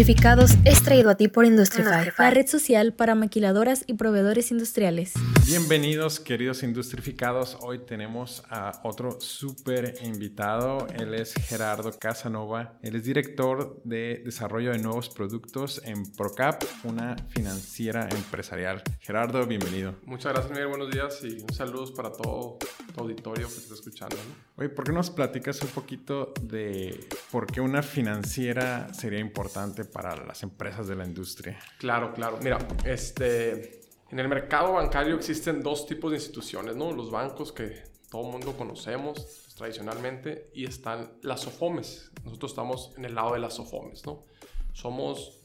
Industrificados es traído a ti por Industrify, la red social para maquiladoras y proveedores industriales. Bienvenidos, queridos Industrificados. Hoy tenemos a otro súper invitado. Él es Gerardo Casanova. Él es director de desarrollo de nuevos productos en Procap, una financiera empresarial. Gerardo, bienvenido. Muchas gracias, Miguel. Buenos días y un saludo para todo tu auditorio que está escuchando. Oye, ¿por qué nos platicas un poquito de por qué una financiera sería importante para las empresas de la industria? Claro, claro. Mira, este, en el mercado bancario existen dos tipos de instituciones, ¿no? Los bancos que todo el mundo conocemos tradicionalmente y están las SOFOMES. Nosotros estamos en el lado de las SOFOMES, ¿no? Somos,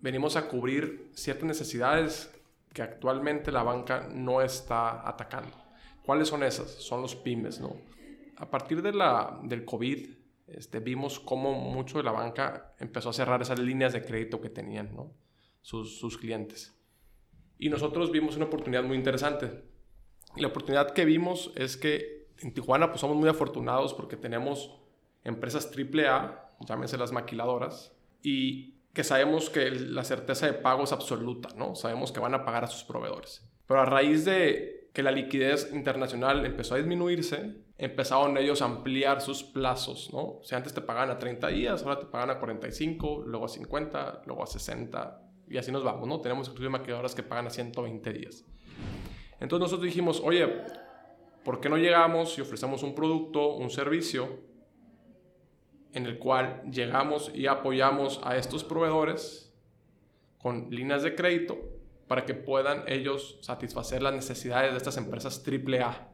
venimos a cubrir ciertas necesidades que actualmente la banca no está atacando. ¿Cuáles son esas? Son los pymes, ¿no? A partir de la, del COVID, este, vimos cómo mucho de la banca empezó a cerrar esas líneas de crédito que tenían, ¿no? Sus, sus clientes. Y nosotros vimos una oportunidad muy interesante. Y la oportunidad que vimos es que en Tijuana pues somos muy afortunados porque tenemos empresas AAA, llámense las maquiladoras, y que sabemos que la certeza de pago es absoluta, ¿no? Sabemos que van a pagar a sus proveedores. Pero a raíz de que la liquidez internacional empezó a disminuirse, empezaron ellos a ampliar sus plazos, ¿no? O sea, antes te pagaban a 30 días, ahora te pagan a 45, luego a 50, luego a 60, y así nos vamos, ¿no? Tenemos inclusive maquiladoras que pagan a 120 días. Entonces nosotros dijimos, oye, ¿por qué no llegamos y ofrecemos un producto, un servicio en el cual llegamos y apoyamos a estos proveedores con líneas de crédito para que puedan ellos satisfacer las necesidades de estas empresas AAA?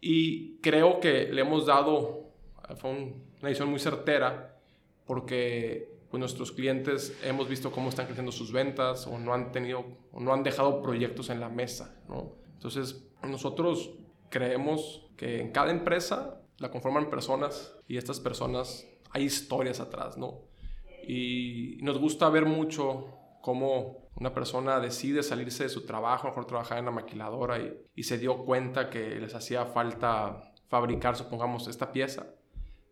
Y creo que le hemos dado, fue una decisión muy certera, porque pues nuestros clientes hemos visto cómo están creciendo sus ventas o no han tenido o no han dejado proyectos en la mesa, ¿no? Entonces, nosotros creemos que en cada empresa la conforman personas y estas personas hay historias atrás, ¿no? Y nos gusta ver mucho cómo una persona decide salirse de su trabajo, mejor trabajar en la maquiladora y, se dio cuenta que les hacía falta fabricar, supongamos, esta pieza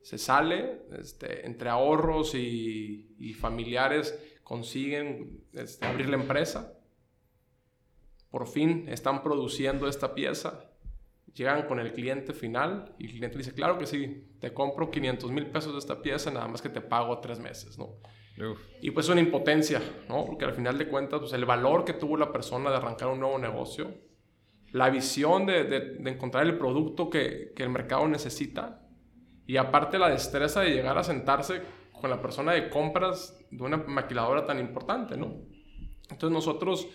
se sale, este, entre ahorros y, y familiares consiguen este, abrir la empresa. Por fin están produciendo esta pieza. Llegan con el cliente final y el cliente dice, claro que sí, te compro 500 mil pesos de esta pieza, nada más que te pago tres meses, ¿no? Y pues una impotencia, ¿no? Porque al final de cuentas, pues el valor que tuvo la persona de arrancar un nuevo negocio, la visión de, de, de encontrar el producto que, que el mercado necesita, y aparte la destreza de llegar a sentarse con la persona de compras de una maquiladora tan importante, ¿no? Entonces nosotros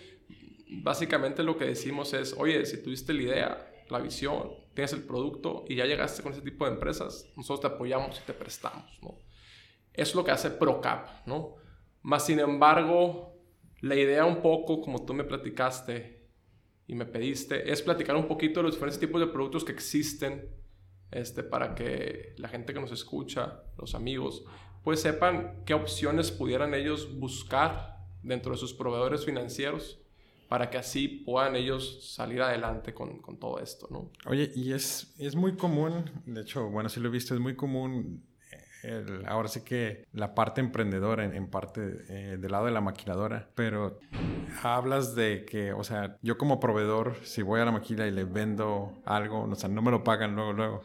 básicamente lo que decimos es, oye, si tuviste la idea, la visión, tienes el producto y ya llegaste con ese tipo de empresas, nosotros te apoyamos y te prestamos, ¿no? Es lo que hace ProCap, ¿no? Más sin embargo, la idea un poco, como tú me platicaste y me pediste, es platicar un poquito de los diferentes tipos de productos que existen este, para que la gente que nos escucha, los amigos, pues sepan qué opciones pudieran ellos buscar dentro de sus proveedores financieros para que así puedan ellos salir adelante con, con todo esto, ¿no? Oye, y es, es muy común, de hecho, bueno, si lo he visto, es muy común el, ahora sí que la parte emprendedora en, en parte eh, del lado de la maquiladora, pero hablas de que, o sea, yo como proveedor, si voy a la maquila y le vendo algo, o sea, no me lo pagan luego, luego.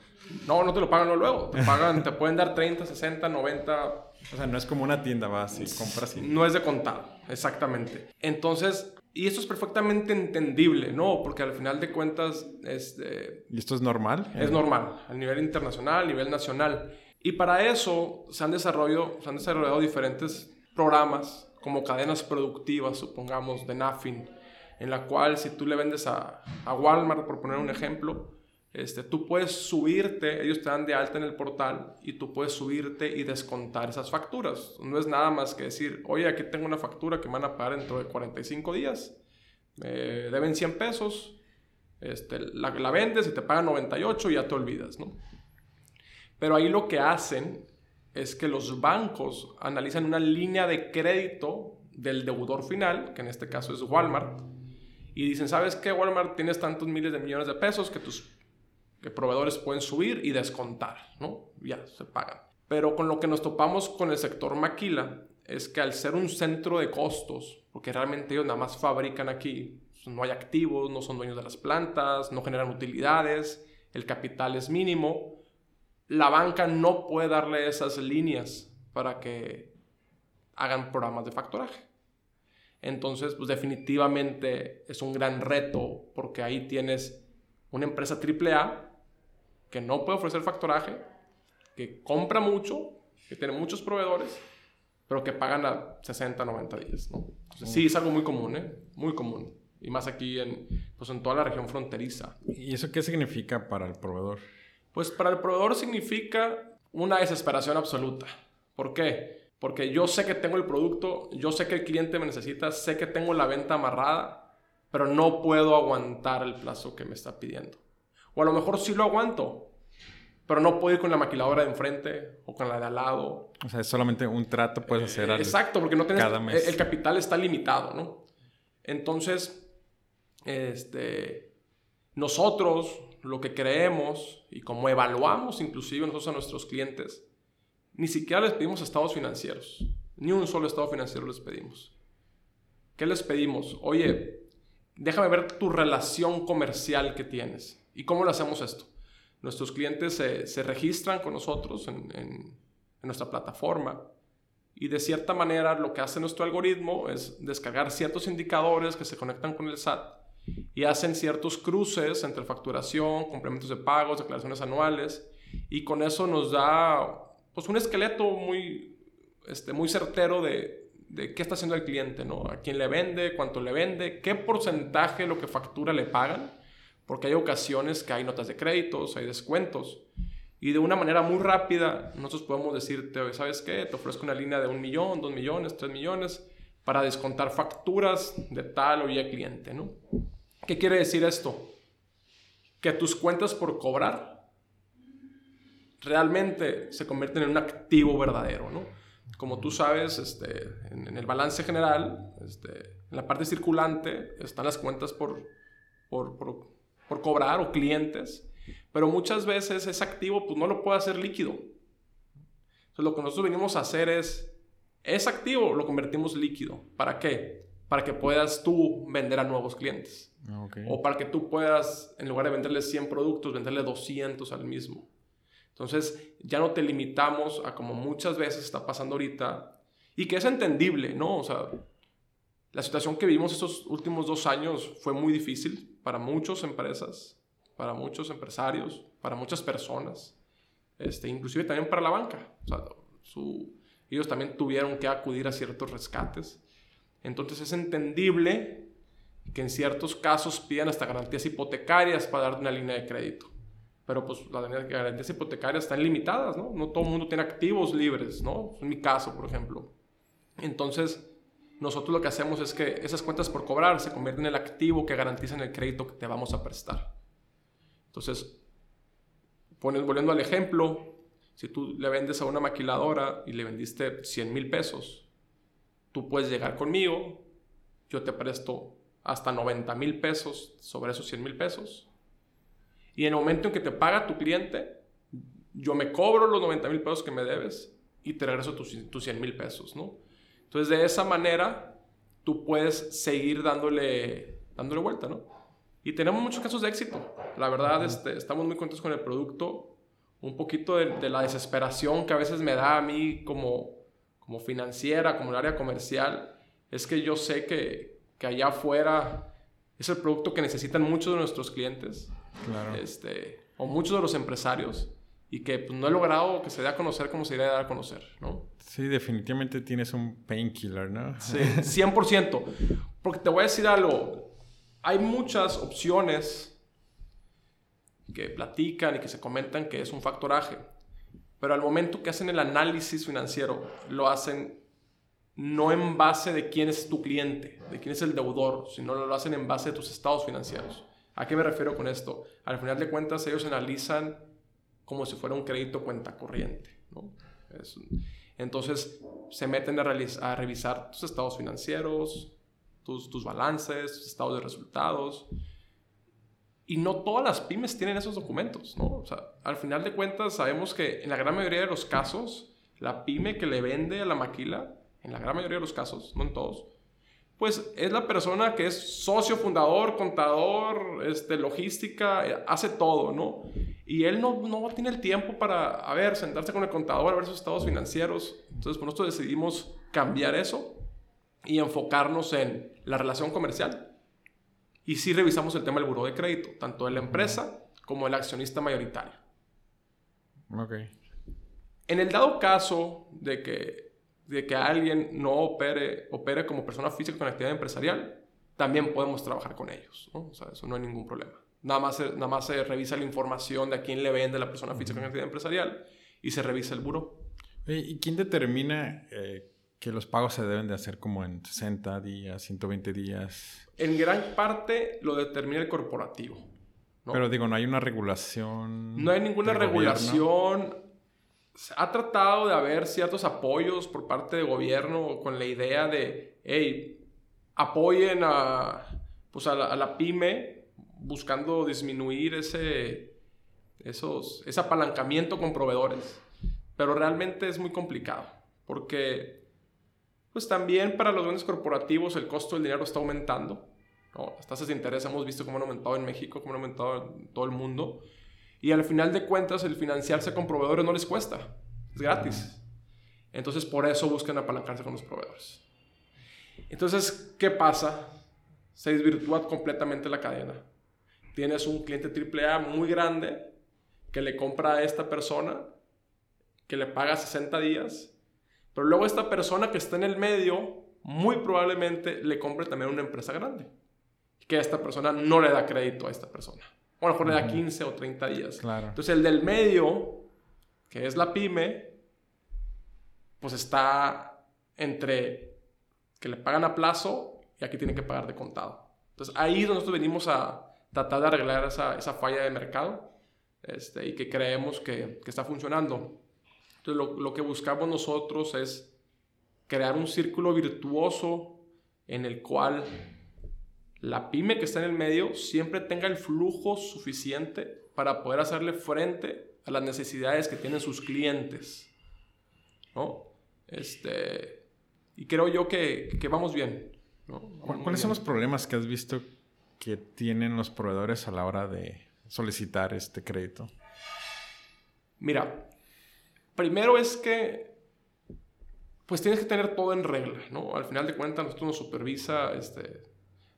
No, no te lo pagan luego, luego. Te pagan, te pueden dar 30, 60, 90. O sea, no es como una tienda, vas y compras y... No es de contado, exactamente. Entonces, y esto es perfectamente entendible, ¿no? Porque al final de cuentas, este... ¿Y esto es normal? Es normal, a nivel internacional, a nivel nacional. Y para eso se han desarrollado, se han desarrollado diferentes programas como cadenas productivas, supongamos, de NAFIN, en la cual si tú le vendes a, a Walmart, por poner un ejemplo, este, tú puedes subirte, ellos te dan de alta en el portal y tú puedes subirte y descontar esas facturas. No es nada más que decir, oye, aquí tengo una factura que me van a pagar dentro de 45 días, me deben 100 pesos, este, la, la vendes y te pagan 98 y ya te olvidas, ¿no? Pero ahí lo que hacen es que los bancos analizan una línea de crédito del deudor final, que en este caso es Walmart, y dicen, ¿sabes qué, Walmart? Tienes tantos miles de millones de pesos que tus proveedores pueden subir y descontar, ¿no? Ya, se pagan. Pero con lo que nos topamos con el sector maquila es que al ser un centro de costos, porque realmente ellos nada más fabrican aquí, no hay activos, no son dueños de las plantas, no generan utilidades, el capital es mínimo, la banca no puede darle esas líneas para que hagan programas de factoraje. Entonces, pues definitivamente es un gran reto porque ahí tienes una empresa AAA que no puede ofrecer factoraje, que compra mucho, que tiene muchos proveedores, pero que pagan a 60, 90 días, sí, es algo muy común, ¿eh? Muy común. Y más aquí en, pues en toda la región fronteriza. ¿Y eso qué significa para el proveedor? Pues para el proveedor significa una desesperación absoluta. ¿Por qué? Porque yo sé que tengo el producto, yo sé que el cliente me necesita, sé que tengo la venta amarrada, pero no puedo aguantar el plazo que me está pidiendo. O a lo mejor sí lo aguanto, pero no puedo ir con la maquiladora de enfrente o con la de al lado. O sea, es solamente un trato puedes hacer al, Exacto, porque no tienes, cada mes. El, capital está limitado, ¿no? Entonces, este, nosotros lo que creemos y como evaluamos inclusive nosotros a nuestros clientes ni siquiera les pedimos estados financieros. Ni un solo estado financiero les pedimos. ¿Qué les pedimos? Oye, déjame ver tu relación comercial que tienes. ¿Y cómo lo hacemos esto? Nuestros clientes se, registran con nosotros en, en nuestra plataforma y de cierta manera lo que hace nuestro algoritmo es descargar ciertos indicadores que se conectan con el SAT y hacen ciertos cruces entre facturación, complementos de pagos, declaraciones anuales y con eso nos da pues un esqueleto muy, este, muy certero de, de, qué está haciendo el cliente, ¿no? A quién le vende, cuánto le vende, qué porcentaje lo que factura le pagan, porque hay ocasiones que hay notas de créditos, hay descuentos. Y de una manera muy rápida, nosotros podemos decirte, ¿sabes qué? Te ofrezco una línea de un millón, dos millones, tres millones, para descontar facturas de tal o ya cliente, ¿no? ¿Qué quiere decir esto? Que tus cuentas por cobrar realmente se convierten en un activo verdadero, ¿no? Como tú sabes, este, en, el balance general, este, en la parte circulante, están las cuentas por, por, por, cobrar o clientes, pero muchas veces ese activo pues, no lo puede hacer líquido. Entonces, lo que nosotros venimos a hacer es, ese activo lo convertimos líquido. ¿Para qué? Para que puedas tú vender a nuevos clientes. Ah, o para que tú puedas, en lugar de venderle 100 productos, venderle 200 al mismo. Entonces ya no te limitamos a como muchas veces está pasando ahorita y que es entendible, ¿no? O sea, la situación que vivimos estos últimos dos años fue muy difícil para muchas empresas, para muchos empresarios, para muchas personas, este, inclusive también para la banca. O sea, ellos también tuvieron que acudir a ciertos rescates. Entonces es entendible que en ciertos casos pidan hasta garantías hipotecarias para dar una línea de crédito pero pues las garantías hipotecarias están limitadas, ¿no? No todo el mundo tiene activos libres, ¿no? En mi caso, por ejemplo. Entonces, nosotros lo que hacemos es que esas cuentas por cobrar se convierten en el activo que garantizan el crédito que te vamos a prestar. Entonces, volviendo al ejemplo, si tú le vendes a una maquiladora y le vendiste 100 mil pesos, tú puedes llegar conmigo, yo te presto hasta 90 mil pesos sobre esos 100 mil pesos y en el momento en que te paga tu cliente, yo me cobro los 90 mil pesos que me debes y te regreso tus, tus 100 mil pesos, ¿no? Entonces, de esa manera, tú puedes seguir dándole, dándole vuelta, ¿no? Y tenemos muchos casos de éxito. La verdad, este, estamos muy contentos con el producto. Un poquito de, la desesperación que a veces me da a mí como, como financiera, como el área comercial, es que yo sé que, que allá afuera es el producto que necesitan muchos de nuestros clientes este, o muchos de los empresarios y que pues, no he logrado que se dé a conocer como se debería dar a conocer, ¿no? Sí, definitivamente tienes un painkiller, ¿no? Sí, 100%. Porque te voy a decir algo, hay muchas opciones que platican y que se comentan que es un factoraje, pero al momento que hacen el análisis financiero, lo hacen no en base de quién es tu cliente, de quién es el deudor, sino lo hacen en base de tus estados financieros. ¿A qué me refiero con esto? Al final de cuentas, ellos analizan como si fuera un crédito cuenta corriente. entonces, se meten a, revisar tus estados financieros, tus, tus balances, tus estados de resultados. Y no todas las pymes tienen esos documentos, al final de cuentas sabemos que en la gran mayoría de los casos, la pyme que le vende a la maquila, en la gran mayoría de los casos, no en todos, pues es la persona que es socio, fundador, contador, este, logística, eh, hace todo, ¿no? Y él no, no tiene el tiempo para, a ver, sentarse con el contador, a ver sus estados financieros. Entonces, por nosotros decidimos cambiar eso y enfocarnos en la relación comercial. Y sí revisamos el tema del buró de crédito, tanto de la empresa como del accionista mayoritario. Ok. En el dado caso de que de que alguien no opere, opere como persona física con actividad empresarial, también podemos trabajar con ellos. ¿no? O sea, eso no hay ningún problema. Nada más, se, nada más se revisa la información de a quién le vende la persona física con actividad empresarial y se revisa el buro. ¿Y quién determina eh, que los pagos se deben de hacer como en 60 días, 120 días? En gran parte lo determina el corporativo. ¿no? Pero digo, no hay una regulación. No hay ninguna regulación ha tratado de haber ciertos apoyos por parte del gobierno con la idea de, hey, apoyen a, pues a, la, pyme buscando disminuir ese, esos, ese apalancamiento con proveedores. Pero realmente es muy complicado porque pues también para los grandes corporativos el costo del dinero está aumentando. ¿no? Las tasas de interés hemos visto cómo han aumentado en México, cómo han aumentado en todo el mundo. Y al final de cuentas, el financiarse con proveedores no les cuesta, es gratis. Entonces, por eso buscan apalancarse con los proveedores. Entonces, ¿qué pasa? Se desvirtúa completamente la cadena. Tienes un cliente AAA muy grande que le compra a esta persona, que le paga 60 días, pero luego esta persona que está en el medio, muy probablemente le compre también una empresa grande, que esta persona no le da crédito a esta persona. O a lo mejor le da 15 o 30 días. Claro. Entonces el del medio, que es la pyme, pues está entre que le pagan a plazo y aquí tienen que pagar de contado. Entonces ahí es donde nosotros venimos a tratar de arreglar esa, esa falla de mercado este, y que creemos que, que está funcionando. Entonces lo, lo que buscamos nosotros es crear un círculo virtuoso en el cual la pyme que está en el medio siempre tenga el flujo suficiente para poder hacerle frente a las necesidades que tienen sus clientes. ¿no? Este, y creo yo que, que vamos bien. ¿no? ¿Cuáles son los problemas que has visto que tienen los proveedores a la hora de solicitar este crédito? Mira, primero es que pues tienes que tener todo en regla, ¿no? Al final de cuentas, nosotros nos supervisa este,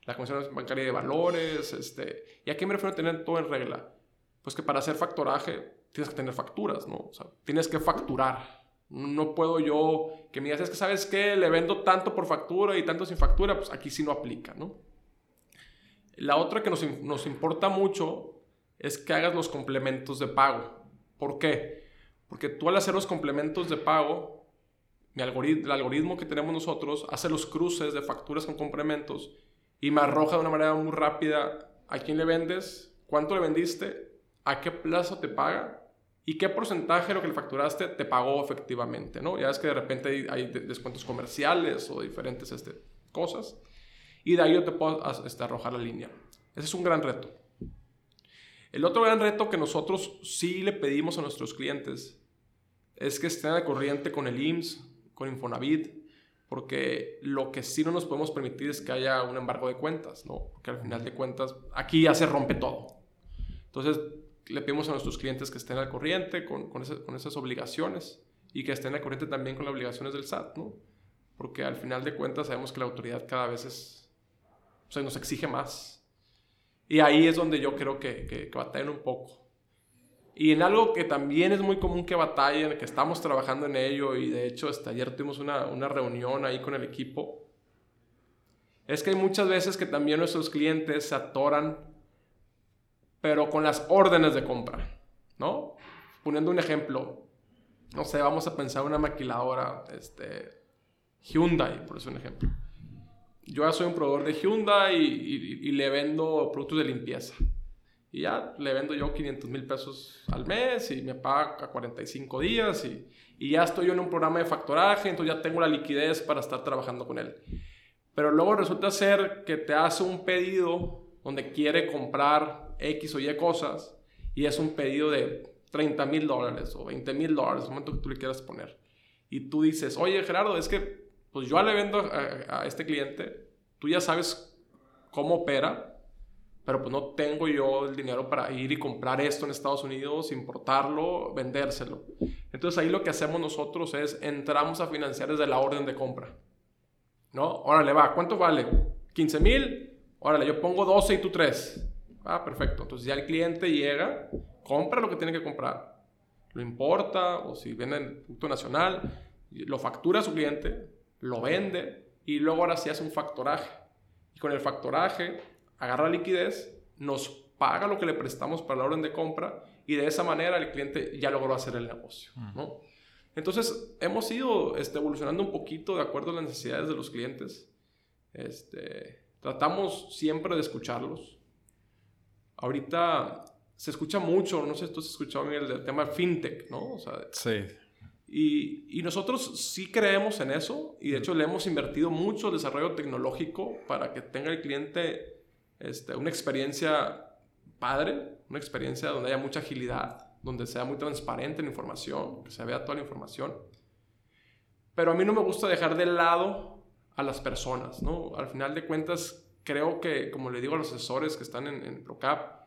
la Comisión Bancaria de Valores, este, ¿y a qué me refiero a tener todo en regla? Pues que para hacer factoraje tienes que tener facturas, ¿no? O sea, tienes que facturar. No puedo yo que me digas, es que sabes qué, le vendo tanto por factura y tanto sin factura, pues aquí sí no aplica, ¿no? La otra que nos, nos importa mucho es que hagas los complementos de pago. ¿Por qué? Porque tú al hacer los complementos de pago, mi el algoritmo que tenemos nosotros hace los cruces de facturas con complementos y me arroja de una manera muy rápida a quién le vendes, cuánto le vendiste, a qué plazo te paga y qué porcentaje de lo que le facturaste te pagó efectivamente, ¿no? Ya es que de repente hay, descuentos comerciales o diferentes este, cosas y de ahí yo te puedo este, arrojar la línea. Ese es un gran reto. El otro gran reto que nosotros sí le pedimos a nuestros clientes es que estén de corriente con el IMSS, con Infonavit, porque lo que sí no nos podemos permitir es que haya un embargo de cuentas, ¿no? Porque al final de cuentas, aquí ya se rompe todo. Entonces, le pedimos a nuestros clientes que estén al corriente con, con, esas obligaciones y que estén al corriente también con las obligaciones del SAT, ¿no? Porque al final de cuentas sabemos que la autoridad cada vez es, o sea, nos exige más. Y ahí es donde yo creo que, que, que batallan un poco. Y en algo que también es muy común que batallen, que estamos trabajando en ello y de hecho hasta ayer tuvimos una, una reunión ahí con el equipo, es que hay muchas veces que también nuestros clientes se atoran, pero con las órdenes de compra, ¿no? Poniendo un ejemplo, no sé, vamos a pensar una maquiladora, este, Hyundai, por eso un ejemplo. Yo ya soy un proveedor de Hyundai y le vendo productos de limpieza. Y ya le vendo yo 500 mil pesos al mes y me paga a 45 días y, y, ya estoy yo en un programa de factoraje, entonces ya tengo la liquidez para estar trabajando con él. Pero luego resulta ser que te hace un pedido donde quiere comprar X o Y cosas y es un pedido de 30 mil dólares o 20 mil dólares, el momento que tú le quieras poner. Y tú dices, oye Gerardo, es que pues yo le vendo a, a este cliente, tú ya sabes cómo opera, pero pues no tengo yo el dinero para ir y comprar esto en Estados Unidos, importarlo, vendérselo. Entonces ahí lo que hacemos nosotros es entramos a financiar desde la orden de compra. ¿No? Órale, va, ¿cuánto vale? 15 mil, órale, yo pongo 12 y tú 3. Ah, perfecto. Entonces ya el cliente llega, compra lo que tiene que comprar, lo importa o si viene en producto nacional, lo factura su cliente, lo vende y luego ahora sí hace un factoraje. Y con el factoraje agarra liquidez, nos paga lo que le prestamos para la orden de compra y de esa manera el cliente ya logró hacer el negocio. ¿no? Entonces hemos ido este, evolucionando un poquito de acuerdo a las necesidades de los clientes. Este, tratamos siempre de escucharlos. Ahorita se escucha mucho, no sé si tú has escuchado el, el tema fintech, ¿no? O sea, sí. Y, y, nosotros sí creemos en eso y de hecho le hemos invertido mucho desarrollo tecnológico para que tenga el cliente este, una experiencia padre, una experiencia donde haya mucha agilidad, donde sea muy transparente la información, que se vea toda la información. Pero a mí no me gusta dejar de lado a las personas, ¿no? Al final de cuentas, creo que, como le digo a los asesores que están en, en ProCap,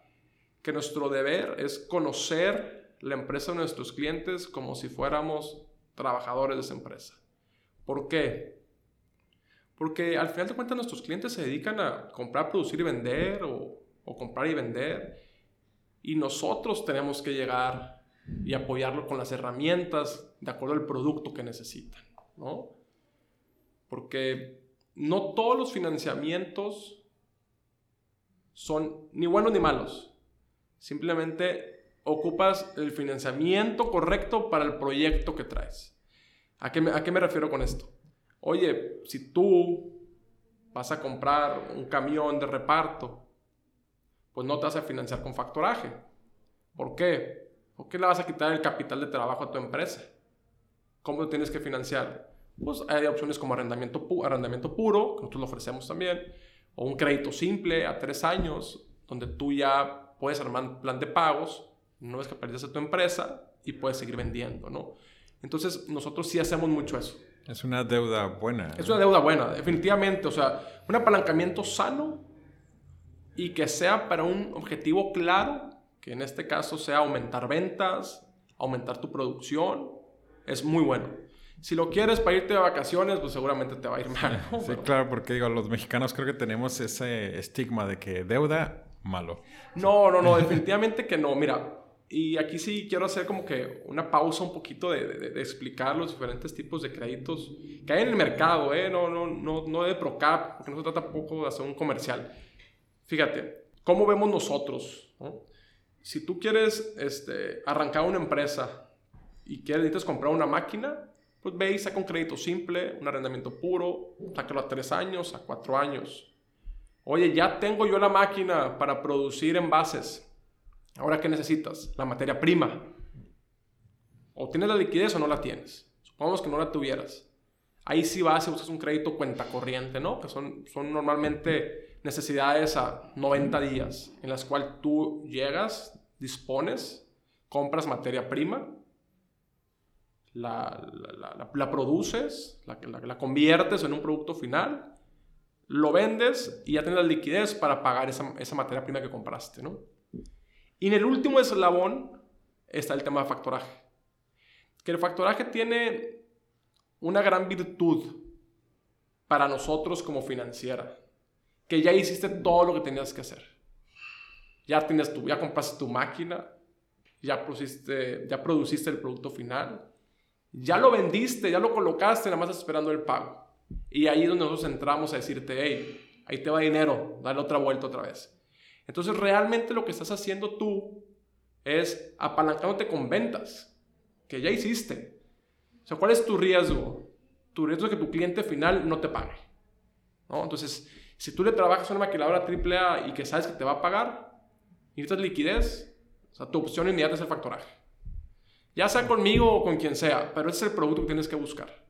que nuestro deber es conocer la empresa de nuestros clientes como si fuéramos trabajadores de esa empresa. ¿Por qué? Porque al final de cuentas nuestros clientes se dedican a comprar, producir y vender o, o comprar y vender. Y nosotros tenemos que llegar y apoyarlo con las herramientas de acuerdo al producto que necesitan, ¿no? Porque no todos los financiamientos son ni buenos ni malos. Simplemente ocupas el financiamiento correcto para el proyecto que traes. ¿A qué, me, ¿A qué me refiero con esto? Oye, si tú vas a comprar un camión de reparto, pues no te vas a financiar con factoraje. ¿Por qué? ¿Por qué le vas a quitar el capital de trabajo a tu empresa? ¿Cómo lo tienes que financiar? Pues hay opciones como arrendamiento, pu arrendamiento puro, que nosotros lo ofrecemos también, o un crédito simple a tres años, donde tú ya puedes armar plan de pagos no ves que perdiste tu empresa y puedes seguir vendiendo, ¿no? Entonces, nosotros sí hacemos mucho eso. Es una deuda buena. Es una deuda buena, definitivamente. O sea, un apalancamiento sano y que sea para un objetivo claro, que en este caso sea aumentar ventas, aumentar tu producción, es muy bueno. Si lo quieres para irte de vacaciones, pues seguramente te va a ir mal. Sí, claro, porque digo, los mexicanos creo que tenemos ese estigma de que deuda, malo. No, no, no, definitivamente que no. Mira, y aquí sí quiero hacer como que una pausa un poquito de, de, explicar los diferentes tipos de créditos que hay en el mercado, ¿eh? no, no, no, no de ProCap, porque no se trata poco de hacer un comercial. Fíjate, ¿cómo vemos nosotros? Si tú quieres este, arrancar una empresa y quieres, necesitas comprar una máquina, pues ve y saca un crédito simple, un arrendamiento puro, sácalo a tres años, a cuatro años. Oye, ya tengo yo la máquina para producir envases Ahora, ¿qué necesitas? La materia prima. O tienes la liquidez o no la tienes. Supongamos que no la tuvieras. Ahí sí vas y usas un crédito cuenta corriente, ¿no? Que son, son normalmente necesidades a 90 días, en las cuales tú llegas, dispones, compras materia prima, la, la, la, produces, la, conviertes en un producto final, lo vendes y ya tienes la liquidez para pagar esa, esa materia prima que compraste, ¿no? Y en el último eslabón está el tema de factoraje. Que el factoraje tiene una gran virtud para nosotros como financiera. Que ya hiciste todo lo que tenías que hacer. Ya, tienes tu, ya compraste tu máquina, ya produciste, el producto final, ya lo vendiste, ya lo colocaste, nada más esperando el pago. Y ahí es donde nosotros entramos a decirte, hey, ahí te va dinero, dale otra vuelta otra vez. Entonces realmente lo que estás haciendo tú es apalancándote con ventas que ya hiciste. O sea, ¿cuál es tu riesgo? Tu riesgo es que tu cliente final no te pague. ¿no? Entonces, si tú le trabajas a una maquiladora AAA y que sabes que te va a pagar, y necesitas liquidez, o sea, tu opción inmediata es el factoraje. Ya sea conmigo o con quien sea, pero ese es el producto que tienes que buscar.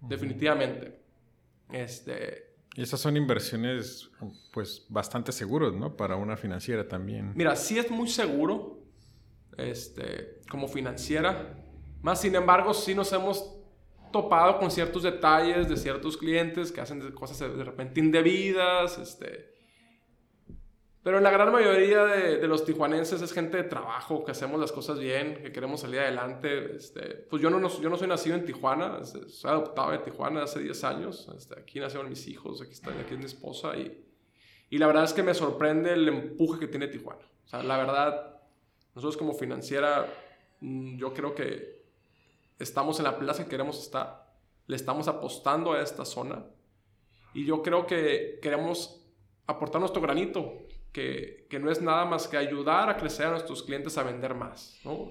Definitivamente. Este, Y esas son inversiones, pues, bastante seguros, ¿no? Para una financiera también. Mira, sí es muy seguro, este, como financiera. Más sin embargo, sí nos hemos topado con ciertos detalles de ciertos clientes que hacen cosas de repente indebidas, este, pero en la gran mayoría de, los tijuanenses es gente de trabajo, que hacemos las cosas bien, que queremos salir adelante. Este, pues yo no, yo no soy nacido en Tijuana, soy adoptado de Tijuana hace 10 años. Este, aquí nacieron mis hijos, aquí, está, aquí es mi esposa. Y, y la verdad es que me sorprende el empuje que tiene Tijuana. O sea, la verdad, nosotros como financiera, mm, yo creo que estamos en la plaza que queremos estar. Le estamos apostando a esta zona. Y yo creo que queremos aportar nuestro granito que, que, no es nada más que ayudar a crecer a nuestros clientes a vender más. ¿no?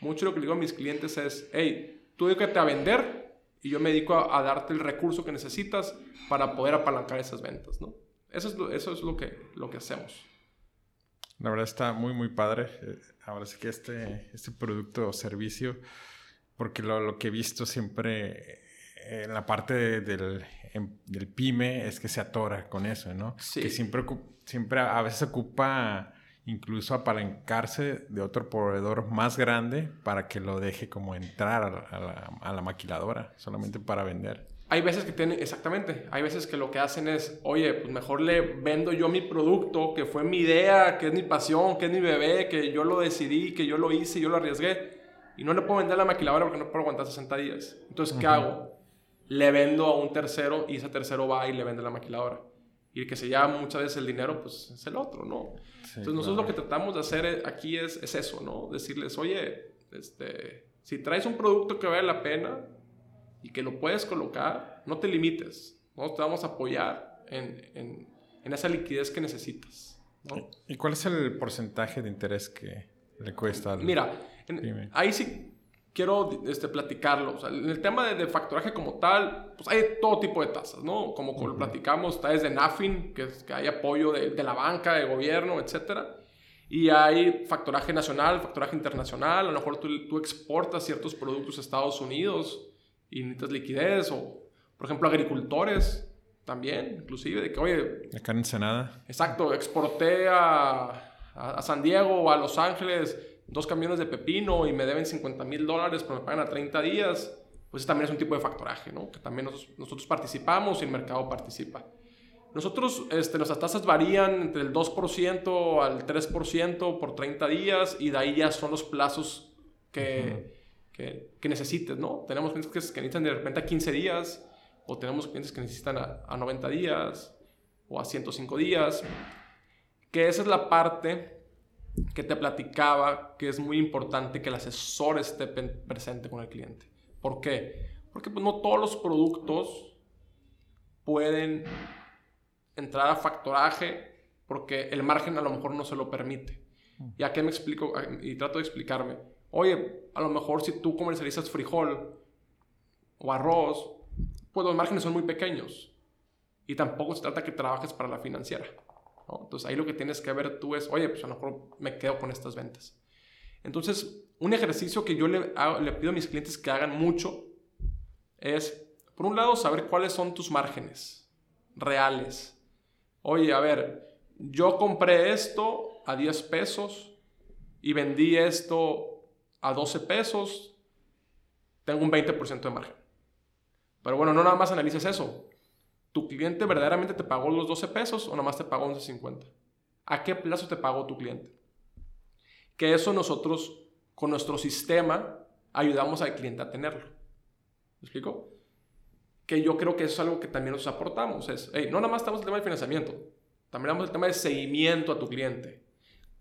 Mucho lo que digo a mis clientes es, hey, tú dedícate a vender y yo me dedico a, darte el recurso que necesitas para poder apalancar esas ventas. ¿no? Eso es, lo, eso es lo, que, lo que hacemos. La verdad está muy, muy padre. Eh, ahora sí que este, este producto o servicio, porque lo, lo que he visto siempre en la parte del, del, pyme es que se atora con eso, ¿no? Sí. Que siempre siempre a veces ocupa incluso apalancarse de otro proveedor más grande para que lo deje como entrar a la, maquiladora, solamente para vender. Hay veces que tienen, exactamente, hay veces que lo que hacen es, oye, pues mejor le vendo yo mi producto, que fue mi idea, que es mi pasión, que es mi bebé, que yo lo decidí, que yo lo hice, yo lo arriesgué, y no le puedo vender a la maquiladora porque no puedo aguantar 60 días. Entonces, ¿qué hago? Le vendo a un tercero y ese tercero va y le vende a la maquiladora y el que se lleva muchas veces el dinero, pues es el otro, ¿no? Entonces nosotros lo que tratamos de hacer aquí es, es, eso, ¿no? Decirles, oye, este, si traes un producto que vale la pena y que lo puedes colocar, no te limites, ¿no? Te vamos a apoyar en, en, en esa liquidez que necesitas, ¿no? ¿Y cuál es el porcentaje de interés que le cuesta al... Mira, ahí sí quiero este, platicarlo. en el tema de, factoraje como tal, pues hay todo tipo de tasas, ¿no? Como lo platicamos, está desde NAFIN, que, es, que hay apoyo de, de, la banca, de gobierno, etc. Y hay factoraje nacional, factoraje internacional. A lo mejor tú, tú exportas ciertos productos a Estados Unidos y necesitas liquidez. O, por ejemplo, agricultores también, inclusive, de que, oye... Acá en Ensenada. Exacto, exporté a, a, a San Diego o a Los Ángeles dos camiones de pepino y me deben 50 mil dólares, pero me pagan a 30 días, pues también es un tipo de factoraje, ¿no? Que también nosotros, participamos y el mercado participa. Nosotros, este, nuestras tasas varían entre el 2% al 3% por 30 días y de ahí ya son los plazos que, que, que, necesites, ¿no? Tenemos clientes que, que, necesitan de repente a 15 días o tenemos clientes que necesitan a, a 90 días o a 105 días, que esa es la parte que te platicaba que es muy importante que el asesor esté presente con el cliente. ¿Por qué? Porque pues, no todos los productos pueden entrar a factoraje porque el margen a lo mejor no se lo permite. ¿Y a qué me explico? Y trato de explicarme. Oye, a lo mejor si tú comercializas frijol o arroz, pues los márgenes son muy pequeños. Y tampoco se trata que trabajes para la financiera. Entonces ahí lo que tienes que ver tú es, oye, pues a lo mejor me quedo con estas ventas. Entonces, un ejercicio que yo le, pido a mis clientes que hagan mucho es, por un lado, saber cuáles son tus márgenes reales. Oye, a ver, yo compré esto a 10 pesos y vendí esto a 12 pesos, tengo un 20% de margen. Pero bueno, no nada más analices eso. ¿Tu cliente verdaderamente te pagó los 12 pesos o nomás te pagó 11.50? ¿A qué plazo te pagó tu cliente? Que eso nosotros, con nuestro sistema, ayudamos al cliente a tenerlo. ¿Me explico? Que yo creo que eso es algo que también nos aportamos. Es, no nada más estamos en el tema de financiamiento, también en el tema de seguimiento a tu cliente.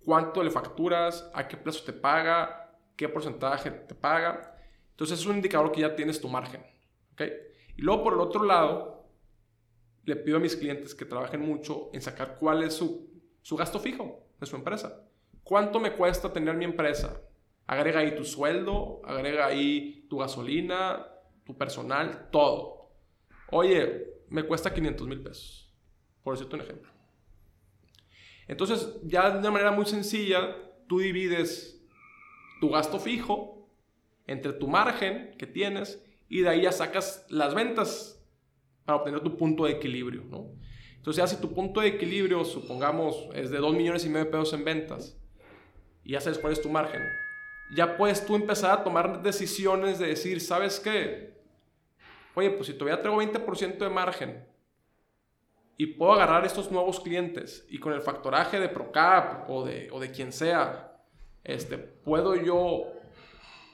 ¿Cuánto le facturas? ¿A qué plazo te paga? ¿Qué porcentaje te paga? Entonces es un indicador que ya tienes tu margen. ¿okay? Y luego por el otro lado, le pido a mis clientes que trabajen mucho en sacar cuál es su, su gasto fijo de su empresa. ¿Cuánto me cuesta tener mi empresa? Agrega ahí tu sueldo, agrega ahí tu gasolina, tu personal, todo. Oye, me cuesta 500 mil pesos, por decirte un ejemplo. Entonces, ya de una manera muy sencilla, tú divides tu gasto fijo entre tu margen que tienes y de ahí ya sacas las ventas para obtener tu punto de equilibrio, ¿no? Entonces, ya si tu punto de equilibrio, supongamos, es de 2 millones y medio de pesos en ventas, y ya sabes cuál es tu margen, ya puedes tú empezar a tomar decisiones de decir, ¿sabes qué? Oye, pues si todavía traigo 20% de margen y puedo agarrar estos nuevos clientes y con el factoraje de Procap o de, o de quien sea, este, puedo yo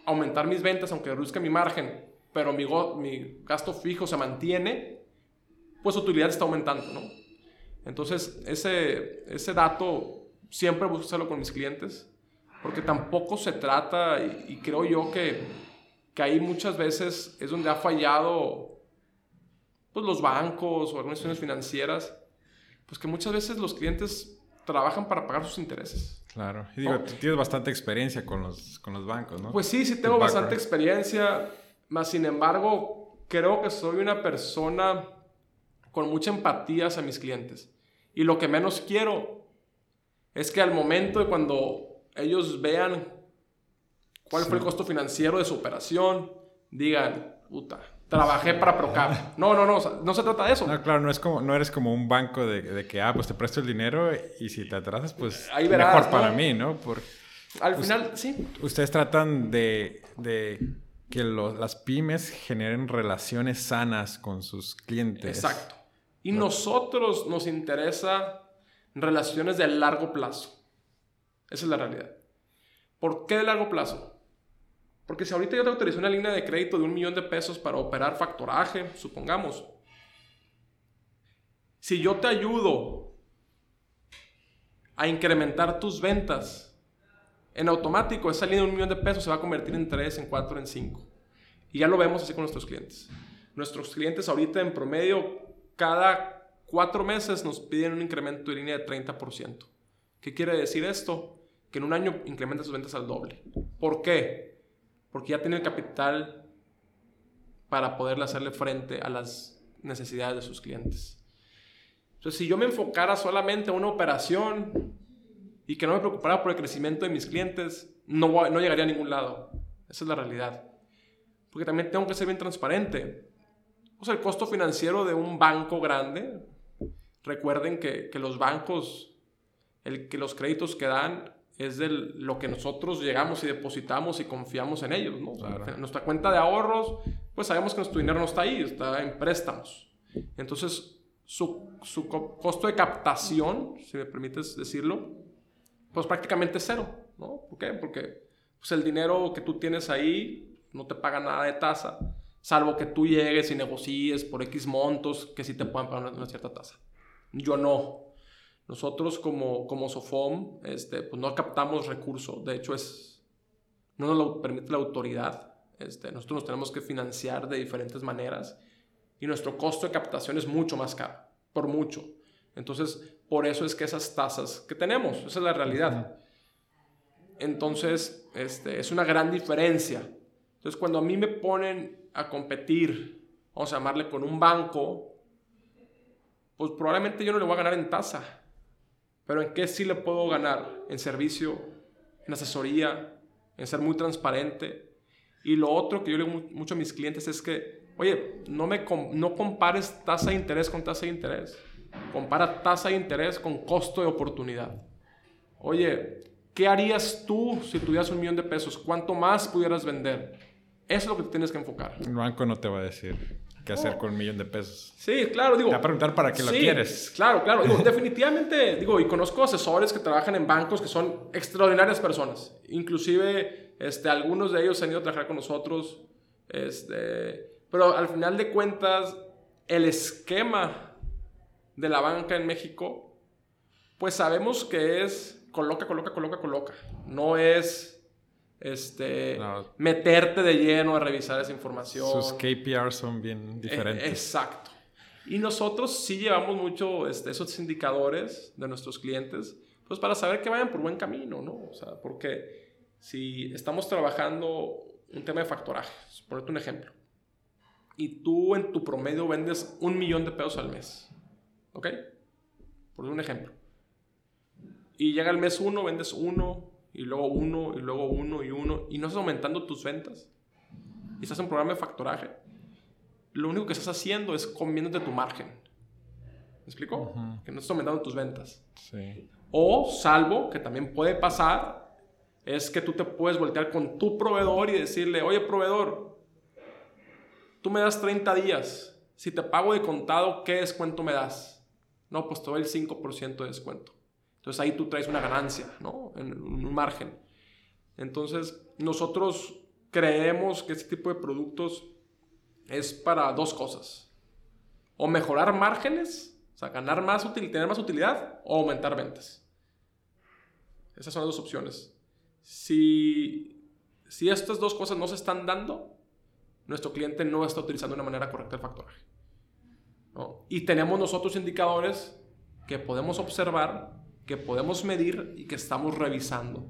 aumentar mis ventas aunque reduzca mi margen, pero mi, mi gasto fijo se mantiene, pues su utilidad está aumentando, ¿no? Entonces, ese, ese dato siempre busco hacerlo con mis clientes, porque tampoco se trata, y, creo yo que, que, ahí muchas veces es donde ha fallado pues, los bancos o organizaciones financieras, pues que muchas veces los clientes trabajan para pagar sus intereses. Claro. Y digo, tienes bastante experiencia con los, con los bancos, ¿no? Pues sí, sí tengo bastante experiencia, más sin embargo, creo que soy una persona con mucha empatía hacia mis clientes. Y lo que menos quiero es que al momento de cuando ellos vean cuál fue el costo financiero de su operación, digan, puta, trabajé para Procap. No, no, no, no se trata de eso. No, claro, no, es como, no eres como un banco de, de que, ah, pues te presto el dinero y si te atrasas, pues Ahí mejor para mí, ¿no? Por, Al final, sí. Ustedes tratan de, de que las pymes generen relaciones sanas con sus clientes. Exacto. Y nosotros nos interesa relaciones de largo plazo. Esa es la realidad. ¿Por qué de largo plazo? Porque si ahorita yo te autorizo una línea de crédito de un millón de pesos para operar factoraje, supongamos, si yo te ayudo a incrementar tus ventas, en automático esa línea de un millón de pesos se va a convertir en tres, en cuatro, en cinco. Y ya lo vemos así con nuestros clientes. Nuestros clientes ahorita en promedio, cada cuatro meses nos piden un incremento de línea de 30%. ¿Qué quiere decir esto? que en un año incrementa sus ventas al doble. ¿Por qué? Porque ya tiene el capital para poderle hacerle frente a las necesidades de sus clientes. Entonces, si yo me enfocara solamente a una operación y que no me preocupara por el crecimiento de mis clientes, no, no llegaría a ningún lado. Esa es la realidad. Porque también tengo que ser bien transparente. Sea, el costo financiero de un banco grande, recuerden que, que los bancos, el, que los créditos que dan es de lo que nosotros llegamos y depositamos y confiamos en ellos. ¿no? nuestra cuenta de ahorros, pues sabemos que nuestro dinero no está ahí, está en préstamos. Entonces, su, su costo de captación, si me permites decirlo, pues prácticamente cero. ¿no? ¿Por qué? Porque pues, el dinero que tú tienes ahí no te paga nada de tasa, salvo que tú llegues y negocies por X montos que sí te puedan pagar una cierta tasa. Yo no. Nosotros como, como SOFOM este, pues no captamos recursos, de hecho es, no nos lo permite la autoridad. Este, nosotros nos tenemos que financiar de diferentes maneras y nuestro costo de captación es mucho más caro, por mucho. Entonces, por eso es que esas tasas que tenemos, esa es la realidad. Entonces, este, es una gran diferencia. Entonces, cuando a mí me ponen a competir, vamos a llamarle con un banco, pues probablemente yo no le voy a ganar en tasa pero ¿en qué sí le puedo ganar? En servicio, en asesoría, en ser muy transparente. Y lo otro que yo le digo mucho a mis clientes es que, oye, no, me no compares tasa de interés con tasa de interés. Compara tasa de interés con costo de oportunidad. Oye, ¿qué harías tú si tuvieras un millón de pesos? ¿Cuánto más pudieras vender? Eso es lo que tienes que enfocar. El banco no te va a decir qué hacer con un millón de pesos. Sí, claro, digo. Te va a preguntar para qué lo quieres. Claro, claro. definitivamente, digo, y conozco asesores que trabajan en bancos que son extraordinarias personas. Inclusive, este, algunos de ellos han ido a trabajar con nosotros. Este, pero al final de cuentas, el esquema de la banca en México, pues sabemos que es coloca, coloca, coloca, coloca. No es este, meterte de lleno a revisar esa información. Sus KPRs son bien diferentes. exacto. Y nosotros sí llevamos mucho este, esos indicadores de nuestros clientes, pues para saber que vayan por buen camino, ¿no? O sea, porque si estamos trabajando un tema de factoraje, ponerte un ejemplo, y tú en tu promedio vendes un millón de pesos al mes, ¿ok? Por un ejemplo. Y llega el mes uno, vendes uno, y luego uno, y luego uno, y uno, y no estás aumentando tus ventas, y estás en programa de factoraje, lo único que estás haciendo es comiéndote tu margen. ¿Me explico? Que no estás aumentando tus ventas. Sí. O, salvo, que también puede pasar, es que tú te puedes voltear con tu proveedor y decirle, oye, proveedor, tú me das 30 días. Si te pago de contado, ¿qué descuento me das? No, pues te doy el 5% de descuento. Entonces ahí tú traes una ganancia, ¿no? En un margen. Entonces, nosotros creemos que este tipo de productos es para dos cosas. O mejorar márgenes, o sea, ganar más utilidad, tener más utilidad, o aumentar ventas. Esas son las dos opciones. Si, si estas dos cosas no se están dando, nuestro cliente no está utilizando de una manera correcta el factoraje. Y tenemos nosotros indicadores que podemos observar, que podemos medir y que estamos revisando.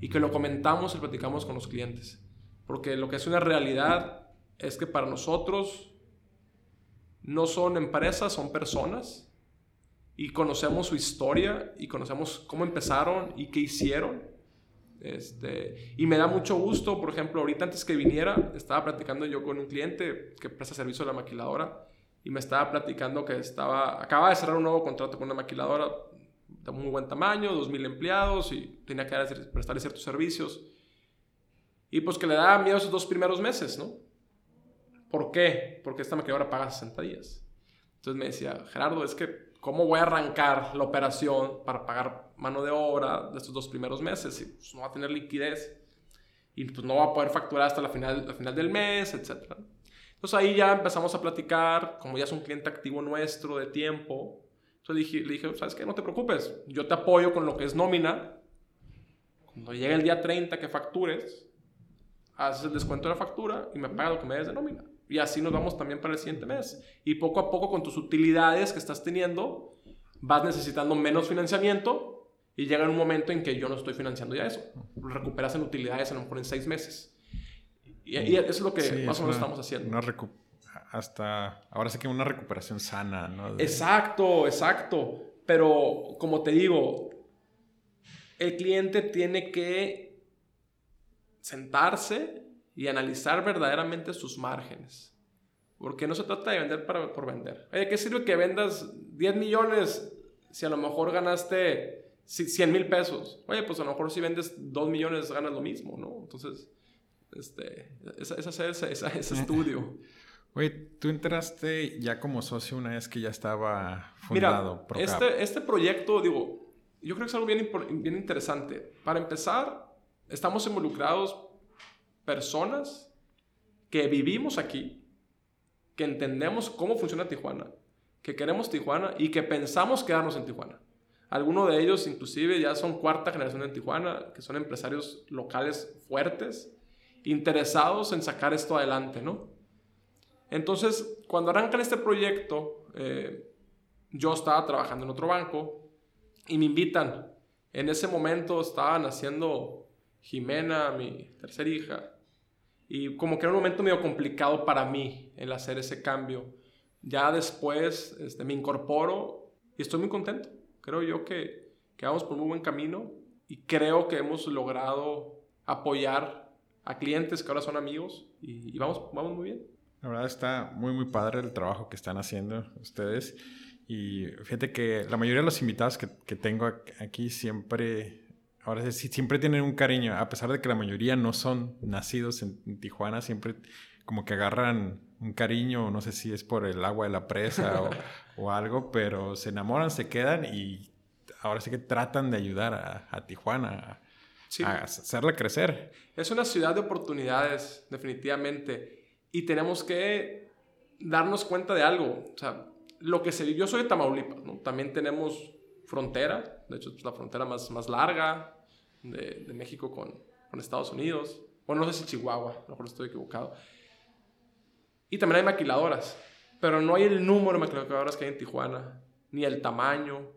Y que lo comentamos y platicamos con los clientes. Porque lo que es una realidad es que para nosotros no son empresas, son personas. Y conocemos su historia y conocemos cómo empezaron y qué hicieron. Este, y me da mucho gusto, por ejemplo, ahorita antes que viniera, estaba platicando yo con un cliente que presta servicio a la maquiladora y me estaba platicando que estaba, acaba de cerrar un nuevo contrato con una maquiladora muy buen tamaño, 2.000 empleados y tenía que prestarle ciertos servicios. Y pues que le daba miedo esos dos primeros meses, ¿no? ¿Por qué? Porque esta maquiladora paga 60 días. Entonces me decía, Gerardo, es que, ¿cómo voy a arrancar la operación para pagar mano de obra de estos dos primeros meses? Y pues no va a tener liquidez. Y pues no va a poder facturar hasta la final, la final del mes, etc. Entonces ahí ya empezamos a platicar, como ya es un cliente activo nuestro de tiempo. Entonces le dije, ¿sabes qué? No te preocupes, yo te apoyo con lo que es nómina. Cuando llegue el día 30 que factures, haces el descuento de la factura y me pagas lo que me des de nómina. Y así nos vamos también para el siguiente mes. Y poco a poco con tus utilidades que estás teniendo, vas necesitando menos financiamiento y llega un momento en que yo no estoy financiando ya eso. Recuperas en utilidades a lo mejor en seis meses. Y, eso es lo que más o menos estamos haciendo. Hasta ahora sí que una recuperación sana, ¿no? Exacto, exacto. Pero como te digo, el cliente tiene que sentarse y analizar verdaderamente sus márgenes. Porque no se trata de vender para, por vender. Oye, ¿qué sirve que vendas 10 millones si a lo mejor ganaste 100 mil pesos? Oye, pues a lo mejor si vendes 2 millones ganas lo mismo, ¿no? Entonces, este, es, hacer ese, ese, estudio. Oye, tú entraste ya como socio una vez que ya estaba fundado. Mira, este, este proyecto, digo, yo creo que es algo bien, bien interesante. Para empezar, estamos involucrados personas que vivimos aquí, que entendemos cómo funciona Tijuana, que queremos Tijuana y que pensamos quedarnos en Tijuana. Algunos de ellos inclusive ya son cuarta generación en Tijuana, que son empresarios locales fuertes, interesados en sacar esto adelante, ¿no? Entonces, cuando arrancan este proyecto, eh, yo estaba trabajando en otro banco y me invitan. En ese momento estaban haciendo Jimena, mi tercera hija, y como que era un momento medio complicado para mí el hacer ese cambio. Ya después este, me incorporo y estoy muy contento. Creo yo que, que vamos por muy buen camino y creo que hemos logrado apoyar a clientes que ahora son amigos y, vamos, vamos muy bien. La verdad está muy, muy padre el trabajo que están haciendo ustedes. Y fíjate que la mayoría de los invitados que, que tengo aquí siempre ahora sí, siempre tienen un cariño, a pesar de que la mayoría no son nacidos en, Tijuana, siempre como que agarran un cariño, no sé si es por el agua de la presa o, algo, pero se enamoran, se quedan y ahora sí que tratan de ayudar a, Tijuana a, hacerla crecer. Es una ciudad de oportunidades, definitivamente, y tenemos que darnos cuenta de algo. O sea, lo que se yo soy de Tamaulipas, ¿no? También tenemos frontera, de hecho es la frontera más, más larga, de, México con, con, Estados Unidos. Bueno, no sé si Chihuahua, a lo mejor estoy equivocado. Y también hay maquiladoras, pero no hay el número de maquiladoras que hay en Tijuana, ni el tamaño,